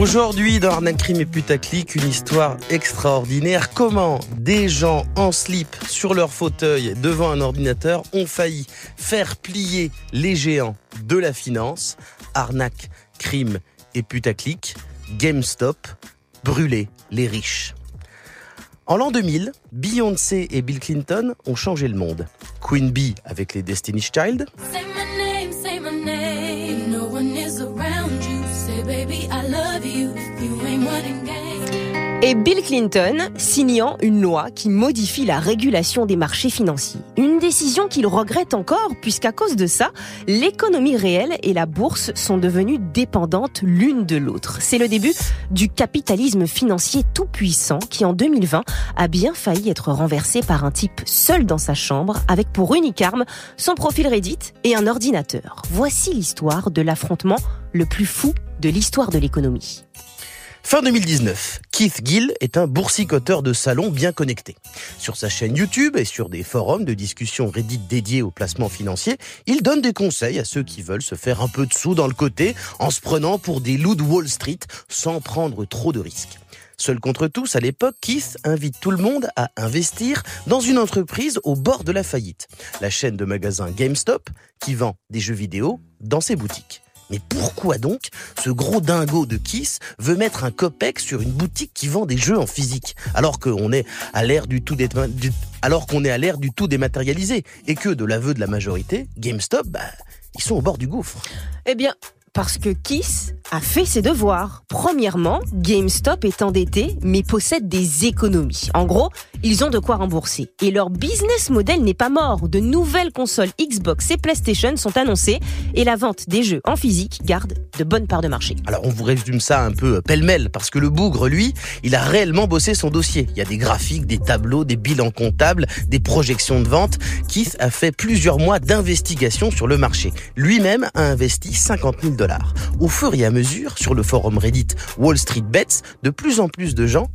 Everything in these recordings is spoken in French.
Aujourd'hui, dans Arnaque Crime et Putaclic, une histoire extraordinaire. Comment des gens en slip sur leur fauteuil devant un ordinateur ont failli faire plier les géants de la finance. Arnaque, crime et putaclic. GameStop, brûler les riches. En l'an 2000, Beyoncé et Bill Clinton ont changé le monde. Queen Bee avec les Destiny's Child. Et Bill Clinton signant une loi qui modifie la régulation des marchés financiers. Une décision qu'il regrette encore puisqu'à cause de ça, l'économie réelle et la bourse sont devenues dépendantes l'une de l'autre. C'est le début du capitalisme financier tout puissant qui en 2020 a bien failli être renversé par un type seul dans sa chambre avec pour unique arme son profil Reddit et un ordinateur. Voici l'histoire de l'affrontement le plus fou de l'histoire de l'économie. Fin 2019, Keith Gill est un boursicoteur de salon bien connecté. Sur sa chaîne YouTube et sur des forums de discussion Reddit dédiés au placement financier, il donne des conseils à ceux qui veulent se faire un peu de sous dans le côté en se prenant pour des loups de Wall Street sans prendre trop de risques. Seul contre tous, à l'époque, Keith invite tout le monde à investir dans une entreprise au bord de la faillite. La chaîne de magasins GameStop qui vend des jeux vidéo dans ses boutiques. Mais pourquoi donc ce gros dingo de Kiss veut mettre un copec sur une boutique qui vend des jeux en physique alors qu'on est à l'ère du tout dématérialisé et que de l'aveu de la majorité, GameStop, bah, ils sont au bord du gouffre. Eh bien, parce que Kiss a fait ses devoirs. Premièrement, GameStop est endetté, mais possède des économies. En gros, ils ont de quoi rembourser. Et leur business model n'est pas mort. De nouvelles consoles Xbox et PlayStation sont annoncées, et la vente des jeux en physique garde de bonnes parts de marché. Alors on vous résume ça un peu pêle-mêle parce que le bougre, lui, il a réellement bossé son dossier. Il y a des graphiques, des tableaux, des bilans comptables, des projections de vente. Keith a fait plusieurs mois d'investigation sur le marché. Lui-même a investi 50 000 dollars. Au fur et à mesure, sur le forum Reddit Wall Street Bets, de plus en plus de gens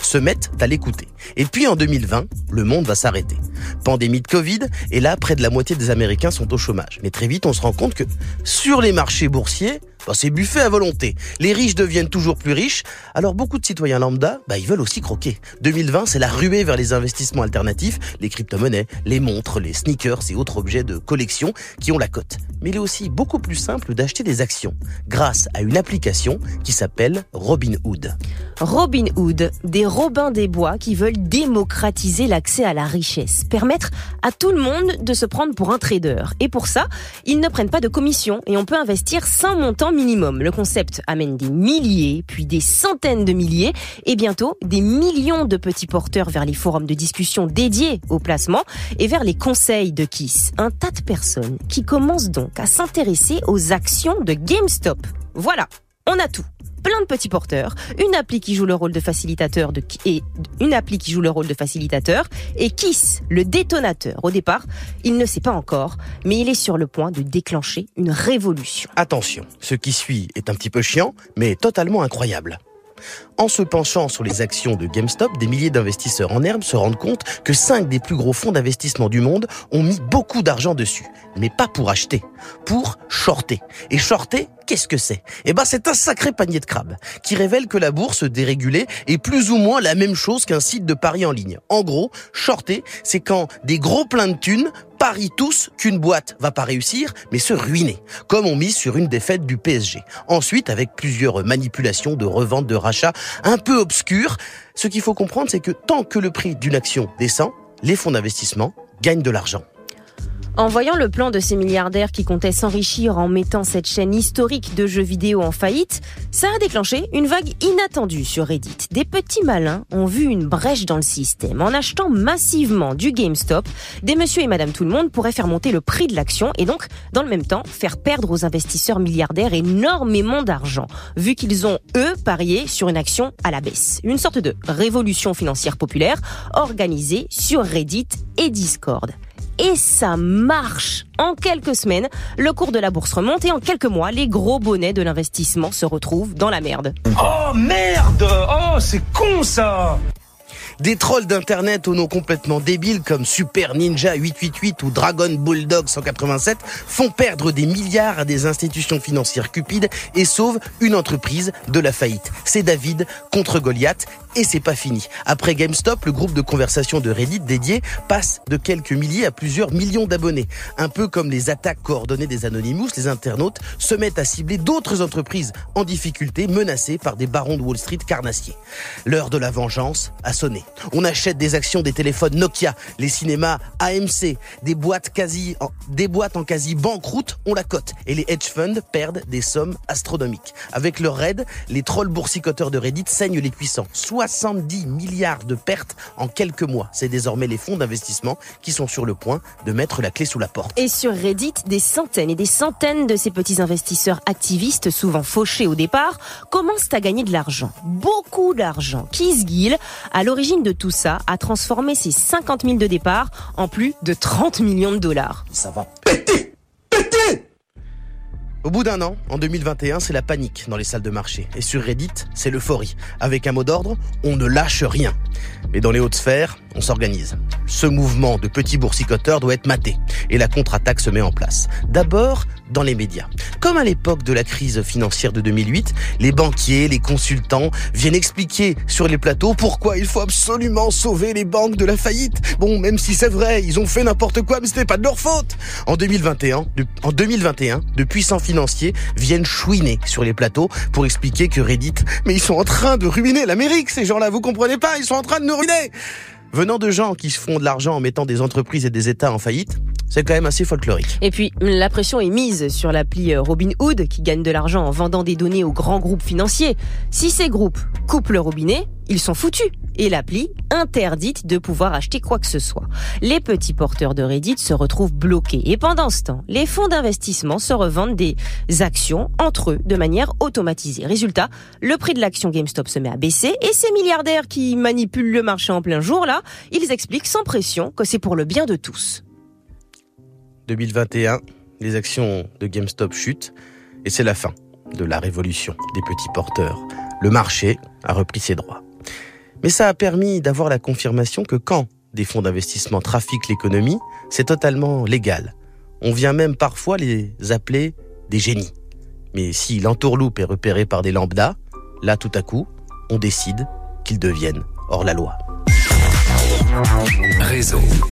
se mettent à l'écouter. Et puis en 2020, le monde va s'arrêter. Pandémie de Covid, et là, près de la moitié des Américains sont au chômage. Mais très vite, on se rend compte que sur les marchés boursiers, c'est buffet à volonté. Les riches deviennent toujours plus riches, alors beaucoup de citoyens lambda, bah, ils veulent aussi croquer. 2020, c'est la ruée vers les investissements alternatifs, les crypto-monnaies, les montres, les sneakers et autres objets de collection qui ont la cote. Mais il est aussi beaucoup plus simple d'acheter des actions grâce à une application qui s'appelle Robinhood. Robin Hood, des Robins des Bois qui veulent démocratiser l'accès à la richesse, permettre à tout le monde de se prendre pour un trader. Et pour ça, ils ne prennent pas de commission et on peut investir sans montant minimum. Le concept amène des milliers, puis des centaines de milliers et bientôt des millions de petits porteurs vers les forums de discussion dédiés au placement et vers les conseils de Kiss. Un tas de personnes qui commencent donc à s'intéresser aux actions de GameStop. Voilà, on a tout plein de petits porteurs, une appli qui joue le rôle de facilitateur et une appli qui joue le rôle de facilitateur et Kiss, le détonateur. Au départ, il ne sait pas encore, mais il est sur le point de déclencher une révolution. Attention, ce qui suit est un petit peu chiant, mais totalement incroyable. En se penchant sur les actions de GameStop, des milliers d'investisseurs en herbe se rendent compte que cinq des plus gros fonds d'investissement du monde ont mis beaucoup d'argent dessus. Mais pas pour acheter, pour shorter. Et shorter, qu'est-ce que c'est? Eh ben, c'est un sacré panier de crabes qui révèle que la bourse dérégulée est plus ou moins la même chose qu'un site de paris en ligne. En gros, shorter, c'est quand des gros pleins de thunes parient tous qu'une boîte va pas réussir, mais se ruiner, comme on mise sur une défaite du PSG. Ensuite, avec plusieurs manipulations de revente, de rachat un peu obscures, ce qu'il faut comprendre, c'est que tant que le prix d'une action descend, les fonds d'investissement gagnent de l'argent. En voyant le plan de ces milliardaires qui comptaient s'enrichir en mettant cette chaîne historique de jeux vidéo en faillite, ça a déclenché une vague inattendue sur Reddit. Des petits malins ont vu une brèche dans le système. En achetant massivement du GameStop, des monsieur et madame tout le monde pourraient faire monter le prix de l'action et donc, dans le même temps, faire perdre aux investisseurs milliardaires énormément d'argent, vu qu'ils ont, eux, parié sur une action à la baisse. Une sorte de révolution financière populaire organisée sur Reddit et Discord. Et ça marche En quelques semaines, le cours de la bourse remonte et en quelques mois, les gros bonnets de l'investissement se retrouvent dans la merde. Oh merde Oh c'est con ça Des trolls d'internet au nom complètement débiles comme Super Ninja 888 ou Dragon Bulldog 187 font perdre des milliards à des institutions financières cupides et sauvent une entreprise de la faillite. C'est David contre Goliath et c'est pas fini. Après GameStop, le groupe de conversation de Reddit dédié passe de quelques milliers à plusieurs millions d'abonnés. Un peu comme les attaques coordonnées des Anonymous, les internautes se mettent à cibler d'autres entreprises en difficulté, menacées par des barons de Wall Street carnassiers. L'heure de la vengeance a sonné. On achète des actions des téléphones Nokia, les cinémas AMC, des boîtes quasi, en, des boîtes en quasi banqueroute, on la cote. Et les hedge funds perdent des sommes astronomiques. Avec leur raid, les trolls boursicoteurs de Reddit saignent les cuissants. 70 milliards de pertes en quelques mois. C'est désormais les fonds d'investissement qui sont sur le point de mettre la clé sous la porte. Et sur Reddit, des centaines et des centaines de ces petits investisseurs activistes, souvent fauchés au départ, commencent à gagner de l'argent. Beaucoup d'argent. Keith Gill, à l'origine de tout ça, a transformé ses 50 000 de départ en plus de 30 millions de dollars. Ça va péter Péter Au bout d'un an, en 2021, c'est la panique dans les salles de marché. Et sur Reddit, c'est l'euphorie. Avec un mot d'ordre, on ne lâche rien. Mais dans les hautes sphères, on s'organise. Ce mouvement de petits boursicoteurs doit être maté. Et la contre-attaque se met en place. D'abord, dans les médias. Comme à l'époque de la crise financière de 2008, les banquiers, les consultants viennent expliquer sur les plateaux pourquoi il faut absolument sauver les banques de la faillite. Bon, même si c'est vrai, ils ont fait n'importe quoi, mais c'était pas de leur faute. En 2021, de, en 2021, de puissants financiers viennent chouiner sur les plateaux pour expliquer que Reddit, mais ils sont en train de ruiner l'Amérique, ces gens-là, vous comprenez pas, ils sont en train de nous ruiner. Venant de gens qui se font de l'argent en mettant des entreprises et des États en faillite, c'est quand même assez folklorique. Et puis, la pression est mise sur l'appli euh, Robinhood, qui gagne de l'argent en vendant des données aux grands groupes financiers. Si ces groupes coupent le robinet, ils sont foutus. Et l'appli interdite de pouvoir acheter quoi que ce soit. Les petits porteurs de Reddit se retrouvent bloqués. Et pendant ce temps, les fonds d'investissement se revendent des actions entre eux de manière automatisée. Résultat, le prix de l'action GameStop se met à baisser et ces milliardaires qui manipulent le marché en plein jour, là, ils expliquent sans pression que c'est pour le bien de tous. 2021, les actions de GameStop chutent et c'est la fin de la révolution des petits porteurs. Le marché a repris ses droits. Mais ça a permis d'avoir la confirmation que quand des fonds d'investissement trafiquent l'économie, c'est totalement légal. On vient même parfois les appeler des génies. Mais si l'entourloupe est repéré par des lambdas, là tout à coup, on décide qu'ils deviennent hors la loi. Réseau.